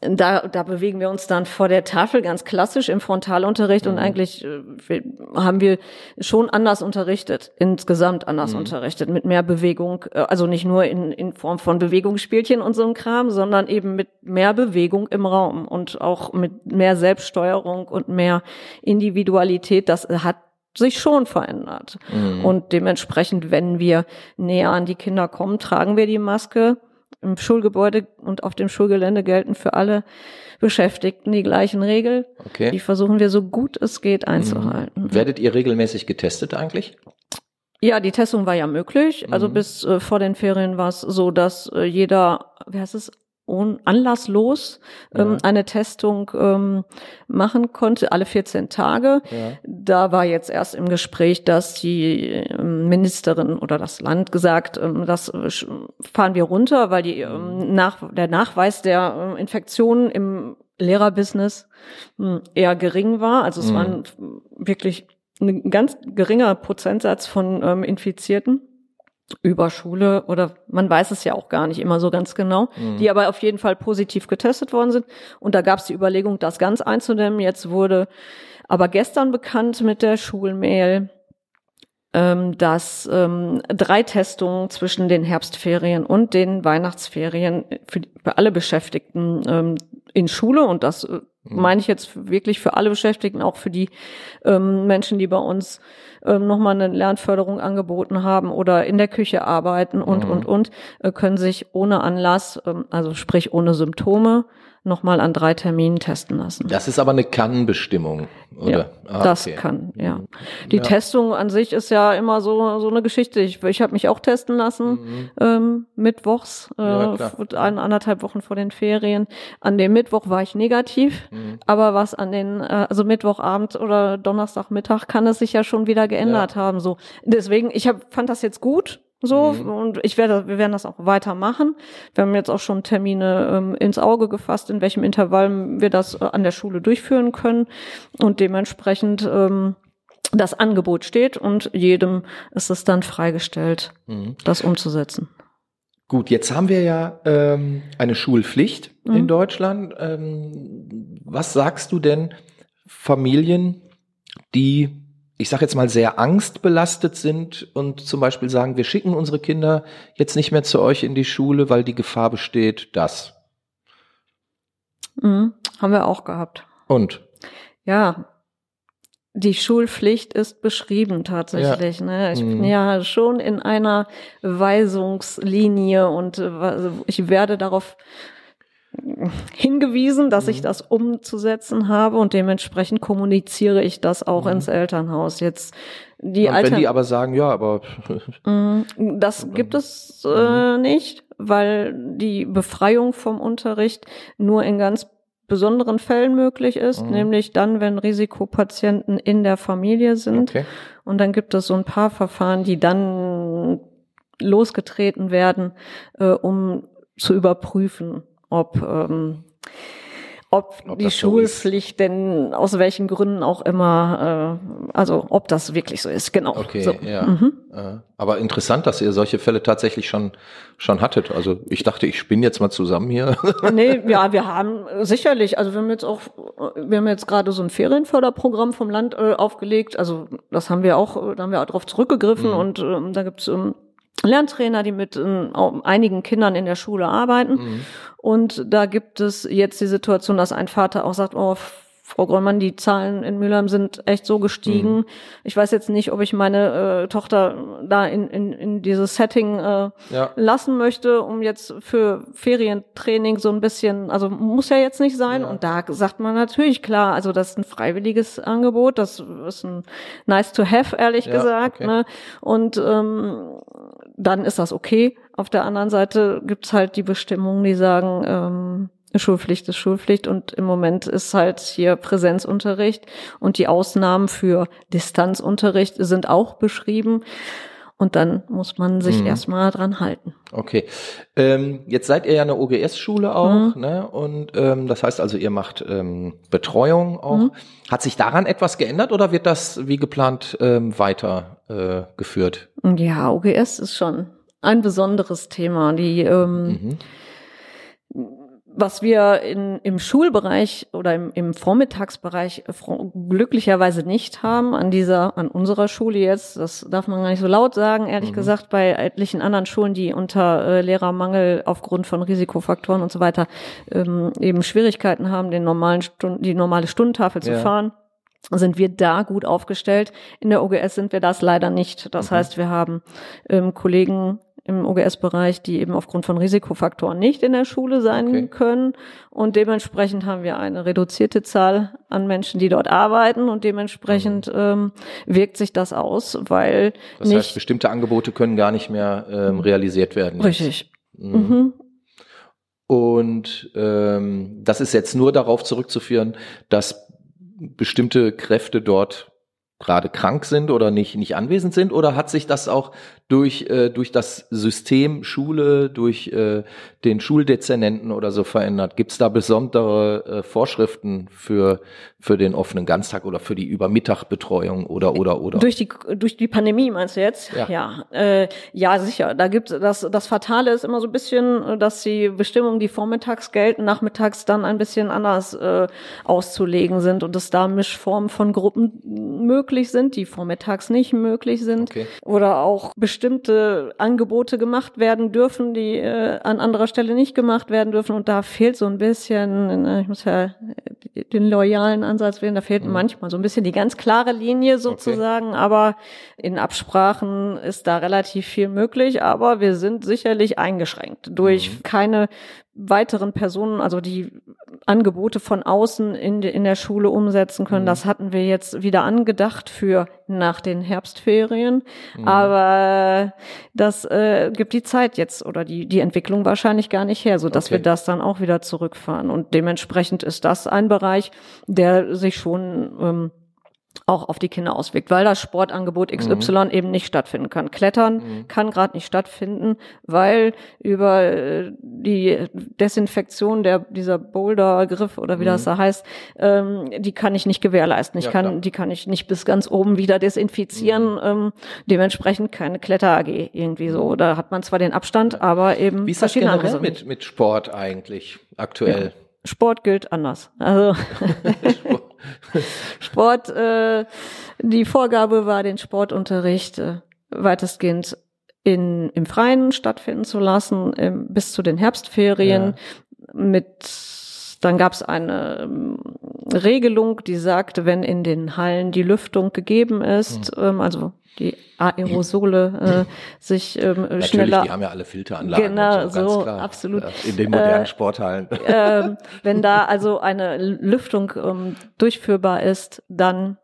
da, da bewegen wir uns dann vor der Tafel ganz klassisch im Frontalunterricht mhm. und eigentlich äh, haben wir schon anders unterrichtet, insgesamt anders mhm. unterrichtet, mit mehr Bewegung, äh, also nicht nur in, in Form von Bewegungsspielchen und so einem Kram, sondern eben mit mehr Bewegung im Raum und auch mit mehr Selbststeuerung und mehr Individualität. Das hat sich schon verändert. Mhm. Und dementsprechend, wenn wir näher an die Kinder kommen, tragen wir die Maske im Schulgebäude und auf dem Schulgelände gelten für alle Beschäftigten die gleichen Regeln. Okay. Die versuchen wir so gut es geht einzuhalten. Mhm. Werdet ihr regelmäßig getestet eigentlich? Ja, die Testung war ja möglich. Also mhm. bis äh, vor den Ferien war es so, dass äh, jeder, wie heißt es, anlasslos ähm, ja. eine Testung ähm, machen konnte, alle 14 Tage. Ja. Da war jetzt erst im Gespräch, dass die ähm, Ministerin oder das Land gesagt, ähm, das äh, fahren wir runter, weil die ähm, mhm. nach, der Nachweis der äh, Infektionen im Lehrerbusiness hm, eher gering war. Also es mhm. waren wirklich ein ganz geringer Prozentsatz von ähm, Infizierten über Schule oder man weiß es ja auch gar nicht immer so ganz genau, mhm. die aber auf jeden Fall positiv getestet worden sind. Und da gab es die Überlegung, das ganz einzudämmen. Jetzt wurde aber gestern bekannt mit der Schulmail, ähm, dass ähm, drei Testungen zwischen den Herbstferien und den Weihnachtsferien für, die, für alle Beschäftigten ähm, in Schule und das äh. Meine ich jetzt wirklich für alle Beschäftigten, auch für die ähm, Menschen, die bei uns ähm, nochmal eine Lernförderung angeboten haben oder in der Küche arbeiten und, mhm. und, und, äh, können sich ohne Anlass, ähm, also sprich ohne Symptome, nochmal an drei Terminen testen lassen. Das ist aber eine Kann-Bestimmung, oder? Ja, ah, das okay. kann, ja. Die ja. Testung an sich ist ja immer so, so eine Geschichte. Ich, ich habe mich auch testen lassen, mhm. ähm, mittwochs, äh, ja, ein, anderthalb Wochen vor den Ferien. An dem Mittwoch war ich negativ, mhm. aber was an den, äh, also Mittwochabend oder Donnerstagmittag kann es sich ja schon wieder geändert ja. haben. So, deswegen, ich hab, fand das jetzt gut. So, mhm. und ich werde, wir werden das auch weitermachen. Wir haben jetzt auch schon Termine ähm, ins Auge gefasst, in welchem Intervall wir das äh, an der Schule durchführen können. Und dementsprechend ähm, das Angebot steht und jedem ist es dann freigestellt, mhm. das umzusetzen. Gut, jetzt haben wir ja ähm, eine Schulpflicht mhm. in Deutschland. Ähm, was sagst du denn Familien, die ich sage jetzt mal, sehr angstbelastet sind und zum Beispiel sagen, wir schicken unsere Kinder jetzt nicht mehr zu euch in die Schule, weil die Gefahr besteht, dass. Mhm, haben wir auch gehabt. Und? Ja, die Schulpflicht ist beschrieben tatsächlich. Ja. Ne? Ich mhm. bin ja schon in einer Weisungslinie und äh, ich werde darauf hingewiesen, dass mhm. ich das umzusetzen habe und dementsprechend kommuniziere ich das auch mhm. ins Elternhaus. Jetzt die und Altern wenn die aber sagen, ja, aber *laughs* mhm. das gibt es äh, mhm. nicht, weil die Befreiung vom Unterricht nur in ganz besonderen Fällen möglich ist, mhm. nämlich dann, wenn Risikopatienten in der Familie sind. Okay. Und dann gibt es so ein paar Verfahren, die dann losgetreten werden, äh, um zu überprüfen, ob, ähm, ob, ob die Schulpflicht so denn aus welchen Gründen auch immer, äh, also ob das wirklich so ist, genau. Okay, so. ja. Mhm. Aber interessant, dass ihr solche Fälle tatsächlich schon schon hattet. Also ich dachte, ich spinne jetzt mal zusammen hier. *laughs* nee, ja, wir haben sicherlich, also wir haben jetzt auch, wir haben jetzt gerade so ein Ferienförderprogramm vom Land äh, aufgelegt. Also das haben wir auch, da haben wir auch drauf zurückgegriffen mhm. und ähm, da gibt's ähm, Lerntrainer, die mit äh, einigen Kindern in der Schule arbeiten. Mhm. Und da gibt es jetzt die Situation, dass ein Vater auch sagt, oh, Frau Gröllmann, die Zahlen in Mülheim sind echt so gestiegen. Mhm. Ich weiß jetzt nicht, ob ich meine äh, Tochter da in, in, in dieses Setting äh, ja. lassen möchte, um jetzt für Ferientraining so ein bisschen, also muss ja jetzt nicht sein. Ja. Und da sagt man natürlich klar, also das ist ein freiwilliges Angebot, das ist ein nice to have, ehrlich ja, gesagt. Okay. Ne? Und ähm, dann ist das okay. Auf der anderen Seite gibt's halt die Bestimmungen, die sagen, ähm, Schulpflicht ist Schulpflicht und im Moment ist halt hier Präsenzunterricht und die Ausnahmen für Distanzunterricht sind auch beschrieben. Und dann muss man sich mhm. erstmal dran halten. Okay. Ähm, jetzt seid ihr ja eine OGS-Schule auch, mhm. ne? Und ähm, das heißt also, ihr macht ähm, Betreuung auch. Mhm. Hat sich daran etwas geändert oder wird das wie geplant ähm, weiter äh? Ja, OGS ist schon ein besonderes Thema. Die ähm, mhm was wir in, im Schulbereich oder im, im Vormittagsbereich glücklicherweise nicht haben, an dieser, an unserer Schule jetzt, das darf man gar nicht so laut sagen, ehrlich mhm. gesagt, bei etlichen anderen Schulen, die unter äh, Lehrermangel aufgrund von Risikofaktoren und so weiter ähm, eben Schwierigkeiten haben, den normalen Stund, die normale Stundentafel zu ja. fahren sind wir da gut aufgestellt. In der OGS sind wir das leider nicht. Das mhm. heißt, wir haben ähm, Kollegen im OGS-Bereich, die eben aufgrund von Risikofaktoren nicht in der Schule sein okay. können. Und dementsprechend haben wir eine reduzierte Zahl an Menschen, die dort arbeiten. Und dementsprechend mhm. ähm, wirkt sich das aus, weil. Das nicht heißt, bestimmte Angebote können gar nicht mehr ähm, realisiert werden. Richtig. Mhm. Mhm. Und ähm, das ist jetzt nur darauf zurückzuführen, dass bestimmte Kräfte dort gerade krank sind oder nicht, nicht anwesend sind? Oder hat sich das auch durch, äh, durch das System Schule, durch äh, den Schuldezernenten oder so verändert? Gibt es da besondere äh, Vorschriften für, für den offenen Ganztag oder für die Übermittagbetreuung oder oder oder? Durch die, durch die Pandemie meinst du jetzt? Ja, ja, äh, ja sicher. Da gibt das, das Fatale ist immer so ein bisschen, dass die Bestimmungen, die vormittags gelten, nachmittags dann ein bisschen anders äh, auszulegen sind und dass da Mischformen von Gruppen möglich sind, die vormittags nicht möglich sind. Okay. Oder auch bestimmte bestimmte Angebote gemacht werden dürfen, die äh, an anderer Stelle nicht gemacht werden dürfen. Und da fehlt so ein bisschen, äh, ich muss ja den loyalen Ansatz wählen, da fehlt mhm. manchmal so ein bisschen die ganz klare Linie sozusagen. Okay. Aber in Absprachen ist da relativ viel möglich. Aber wir sind sicherlich eingeschränkt durch mhm. keine weiteren Personen, also die Angebote von außen in, in der Schule umsetzen können. Mhm. Das hatten wir jetzt wieder angedacht für nach den Herbstferien. Mhm. Aber das äh, gibt die Zeit jetzt oder die, die Entwicklung wahrscheinlich gar nicht her, so dass okay. wir das dann auch wieder zurückfahren. Und dementsprechend ist das ein Bereich, der sich schon ähm, auch auf die Kinder auswirkt, weil das Sportangebot XY mhm. eben nicht stattfinden kann. Klettern mhm. kann gerade nicht stattfinden, weil über äh, die Desinfektion der dieser Bouldergriff oder wie mhm. das da heißt, ähm, die kann ich nicht gewährleisten. Ich ja, kann, klar. die kann ich nicht bis ganz oben wieder desinfizieren. Mhm. Ähm, dementsprechend keine Kletter AG irgendwie so. Mhm. Da hat man zwar den Abstand, aber eben wie ist das generell mit mit Sport eigentlich aktuell? Ja. Sport gilt anders. Also *laughs* *laughs* Sport, äh, die Vorgabe war, den Sportunterricht äh, weitestgehend in, im Freien stattfinden zu lassen, ähm, bis zu den Herbstferien ja. mit dann gab es eine ähm, Regelung, die sagte, wenn in den Hallen die Lüftung gegeben ist, mhm. ähm, also die Aerosole äh, sich ähm, Natürlich, schneller. Die haben ja alle Filteranlagen. Genau, so, so absolut. In den modernen äh, Sporthallen. *laughs* Äh, wenn da also eine Lüftung ähm, durchführbar ist, dann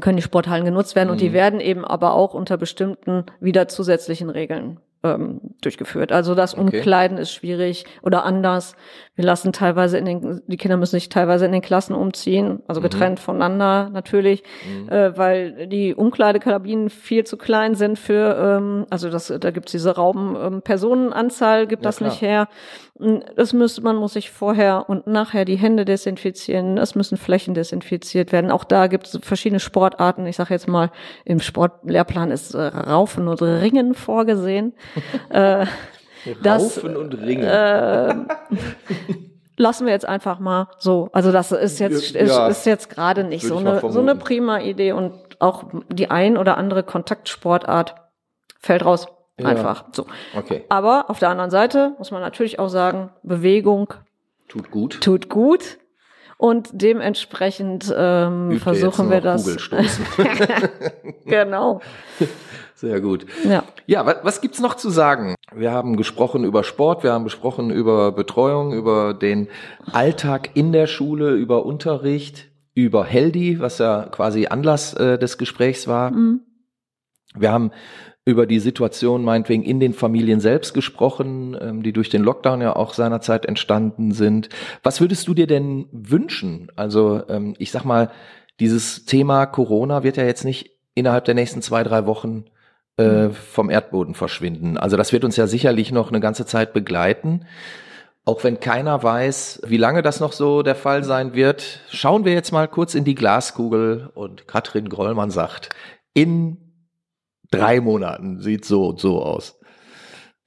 können die Sporthallen genutzt werden mhm. und die mhm. werden eben aber auch unter bestimmten wieder zusätzlichen Regeln ähm, durchgeführt. Also das Umkleiden okay. ist schwierig oder anders. Wir lassen teilweise in den, die Kinder müssen sich teilweise in den Klassen umziehen, also mhm. getrennt mhm. voneinander natürlich, mhm. äh, weil die Umkleidekabinen viel zu klein sind für, ähm, also das, da gibt's diese Raum-Personenanzahl, ähm, gibt ja, das klar. nicht her. Das muss, man muss sich vorher und nachher die Hände desinfizieren. Es müssen Flächen desinfiziert werden. Auch da gibt es verschiedene Sportarten. Ich sage jetzt mal, im Sportlehrplan ist äh, Raufen und Ringen vorgesehen. *laughs* äh, das, Raufen und Ringen. Äh, lassen wir jetzt einfach mal so. Also das ist jetzt ja, ist, ist jetzt gerade nicht so eine so eine prima Idee und auch die ein oder andere Kontaktsportart fällt raus. Ja. Einfach so. Okay. Aber auf der anderen Seite muss man natürlich auch sagen, Bewegung tut gut. Tut gut. Und dementsprechend ähm, versuchen wir das. *laughs* genau. Sehr gut. Ja, ja was, was gibt's noch zu sagen? Wir haben gesprochen über Sport, wir haben gesprochen über Betreuung, über den Alltag in der Schule, über Unterricht, über Heldi, was ja quasi Anlass äh, des Gesprächs war. Mhm. Wir haben über die Situation meinetwegen in den Familien selbst gesprochen, ähm, die durch den Lockdown ja auch seinerzeit entstanden sind. Was würdest du dir denn wünschen? Also ähm, ich sag mal, dieses Thema Corona wird ja jetzt nicht innerhalb der nächsten zwei, drei Wochen äh, mhm. vom Erdboden verschwinden. Also das wird uns ja sicherlich noch eine ganze Zeit begleiten. Auch wenn keiner weiß, wie lange das noch so der Fall sein wird, schauen wir jetzt mal kurz in die Glaskugel und Katrin Grollmann sagt, in drei Monaten sieht so und so aus.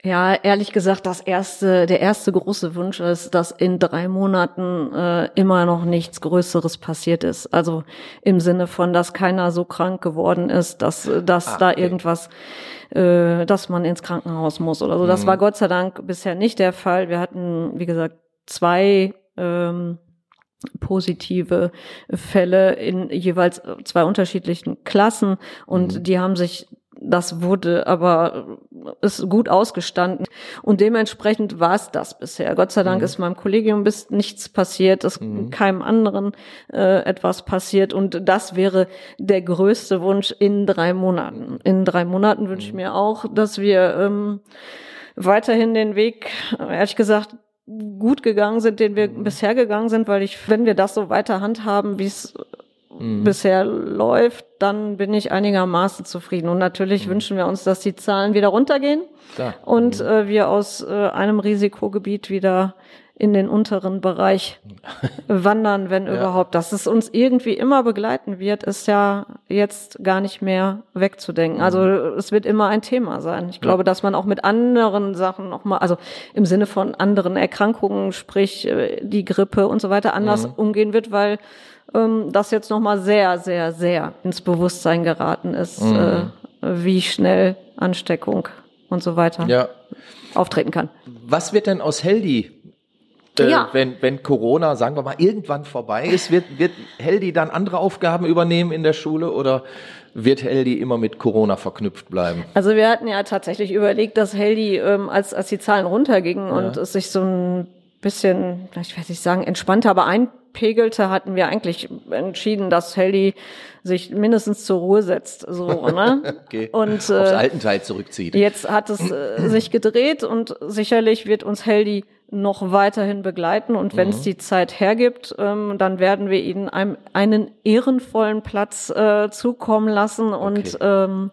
Ja, ehrlich gesagt, das erste, der erste große Wunsch ist, dass in drei Monaten äh, immer noch nichts Größeres passiert ist. Also im Sinne von, dass keiner so krank geworden ist, dass, dass ah, da irgendwas, äh, dass man ins Krankenhaus muss oder so. Das mhm. war Gott sei Dank bisher nicht der Fall. Wir hatten, wie gesagt, zwei ähm, positive Fälle in jeweils zwei unterschiedlichen Klassen und mhm. die haben sich das wurde aber ist gut ausgestanden und dementsprechend war es das bisher. Gott sei Dank mhm. ist meinem Kollegium bis nichts passiert, ist mhm. keinem anderen äh, etwas passiert und das wäre der größte Wunsch in drei Monaten. In drei Monaten wünsche ich mhm. mir auch, dass wir ähm, weiterhin den Weg, ehrlich gesagt, gut gegangen sind, den wir mhm. bisher gegangen sind, weil ich, wenn wir das so weiter handhaben, wie es mhm. bisher läuft, dann bin ich einigermaßen zufrieden. Und natürlich mhm. wünschen wir uns, dass die Zahlen wieder runtergehen Klar. und mhm. äh, wir aus äh, einem Risikogebiet wieder in den unteren Bereich *laughs* wandern, wenn ja. überhaupt. Dass es uns irgendwie immer begleiten wird, ist ja jetzt gar nicht mehr wegzudenken. Also mhm. es wird immer ein Thema sein. Ich glaube, dass man auch mit anderen Sachen nochmal, also im Sinne von anderen Erkrankungen, sprich äh, die Grippe und so weiter, anders mhm. umgehen wird, weil ähm, das jetzt nochmal sehr, sehr, sehr ins Bewusstsein geraten ist, mhm. äh, wie schnell Ansteckung und so weiter ja. auftreten kann. Was wird denn aus Heldi äh, ja. wenn, wenn Corona, sagen wir mal, irgendwann vorbei ist, wird, wird Heldi dann andere Aufgaben übernehmen in der Schule oder wird Heldi immer mit Corona verknüpft bleiben? Also wir hatten ja tatsächlich überlegt, dass Heldi, ähm, als, als die Zahlen runtergingen ja. und es sich so ein bisschen, ich weiß nicht sagen, entspannter, aber ein pegelte, hatten wir eigentlich entschieden, dass Heldi sich mindestens zur Ruhe setzt, so, ne? *laughs* okay. Und äh, aufs alten Teil zurückzieht. Jetzt hat es äh, *clears throat* sich gedreht und sicherlich wird uns Heldi noch weiterhin begleiten und wenn es mhm. die Zeit hergibt, ähm, dann werden wir ihnen einem, einen ehrenvollen Platz äh, zukommen lassen und okay. ähm,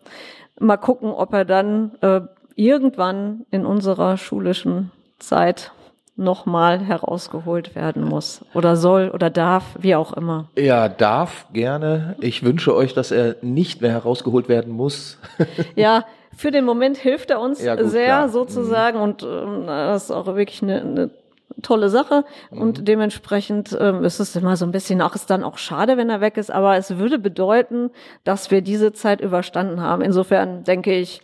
mal gucken, ob er dann äh, irgendwann in unserer schulischen Zeit nochmal herausgeholt werden muss oder soll oder darf, wie auch immer. Ja, darf gerne. Ich wünsche euch, dass er nicht mehr herausgeholt werden muss. *laughs* ja, für den Moment hilft er uns ja, gut, sehr klar. sozusagen mhm. und ähm, das ist auch wirklich eine, eine tolle Sache mhm. und dementsprechend ähm, ist es immer so ein bisschen auch ist dann auch schade, wenn er weg ist, aber es würde bedeuten, dass wir diese Zeit überstanden haben. Insofern denke ich,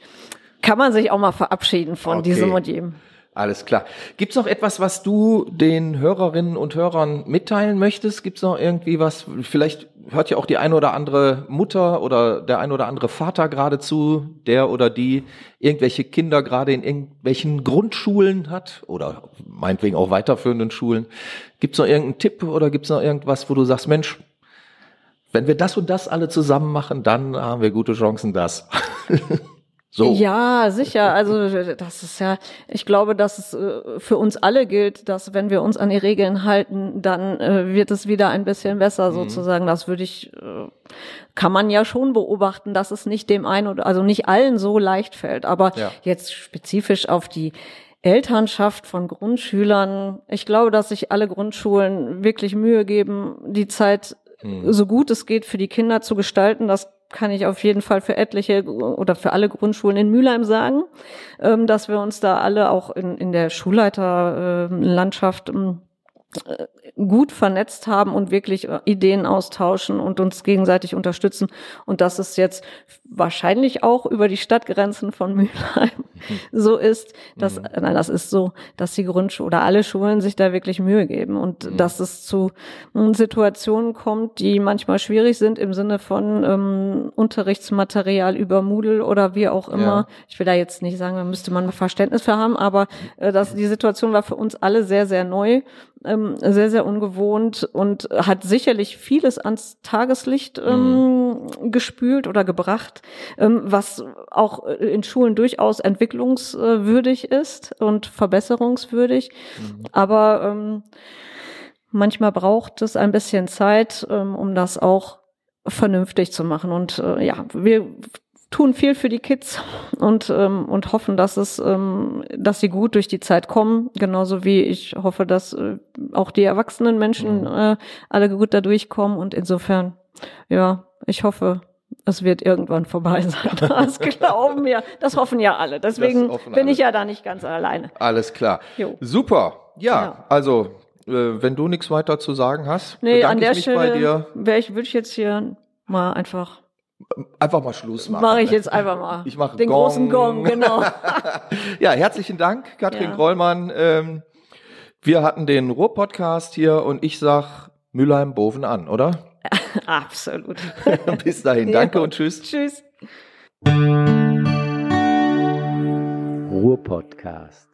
kann man sich auch mal verabschieden von okay. diesem und jedem. Alles klar. Gibt's noch etwas, was du den Hörerinnen und Hörern mitteilen möchtest? Gibt's noch irgendwie was? Vielleicht hört ja auch die eine oder andere Mutter oder der ein oder andere Vater gerade zu, der oder die irgendwelche Kinder gerade in irgendwelchen Grundschulen hat oder meinetwegen auch weiterführenden Schulen. Gibt's noch irgendeinen Tipp oder gibt's noch irgendwas, wo du sagst, Mensch, wenn wir das und das alle zusammen machen, dann haben wir gute Chancen, das. So. Ja, sicher. Also das ist ja, ich glaube, dass es äh, für uns alle gilt, dass wenn wir uns an die Regeln halten, dann äh, wird es wieder ein bisschen besser mhm. sozusagen. Das würde ich, äh, kann man ja schon beobachten, dass es nicht dem einen oder also nicht allen so leicht fällt. Aber ja. jetzt spezifisch auf die Elternschaft von Grundschülern. Ich glaube, dass sich alle Grundschulen wirklich Mühe geben, die Zeit mhm. so gut es geht für die Kinder zu gestalten. Das kann ich auf jeden Fall für etliche oder für alle Grundschulen in Mülheim sagen, ähm, dass wir uns da alle auch in, in der Schulleiterlandschaft ähm, gut vernetzt haben und wirklich äh, Ideen austauschen und uns gegenseitig unterstützen. Und dass es jetzt wahrscheinlich auch über die Stadtgrenzen von *laughs* Mülheim mhm. so ist, dass, mhm. nein, das ist so, dass die Grundschulen oder alle Schulen sich da wirklich Mühe geben und mhm. dass es zu hm, Situationen kommt, die manchmal schwierig sind im Sinne von ähm, Unterrichtsmaterial über Moodle oder wie auch immer. Ja. Ich will da jetzt nicht sagen, da müsste man Verständnis für haben, aber äh, dass die Situation war für uns alle sehr, sehr neu ähm, sehr, sehr ungewohnt und hat sicherlich vieles ans Tageslicht ähm, mhm. gespült oder gebracht, ähm, was auch in Schulen durchaus entwicklungswürdig ist und verbesserungswürdig. Mhm. Aber ähm, manchmal braucht es ein bisschen Zeit, ähm, um das auch vernünftig zu machen. Und äh, ja, wir tun viel für die Kids und ähm, und hoffen, dass es, ähm, dass sie gut durch die Zeit kommen, genauso wie ich hoffe, dass äh, auch die erwachsenen Menschen mhm. äh, alle gut da durchkommen und insofern, ja, ich hoffe, es wird irgendwann vorbei *laughs* sein. Das glauben wir, das hoffen ja alle. Deswegen bin alle. ich ja da nicht ganz alleine. Alles klar. Jo. Super. Ja, ja. also äh, wenn du nichts weiter zu sagen hast, nee, an der Stelle wäre ich würde ich jetzt hier mal einfach Einfach mal Schluss machen. Mache ich jetzt einfach mal. Ich mache den Gong. großen Gong, genau. *laughs* ja, herzlichen Dank, Katrin ja. Grollmann. Ähm, wir hatten den Ruhr-Podcast hier und ich sag Mülheim Boven an, oder? *laughs* Absolut. *laughs* Bis dahin, danke ja. und tschüss. Tschüss. Ruhr-Podcast.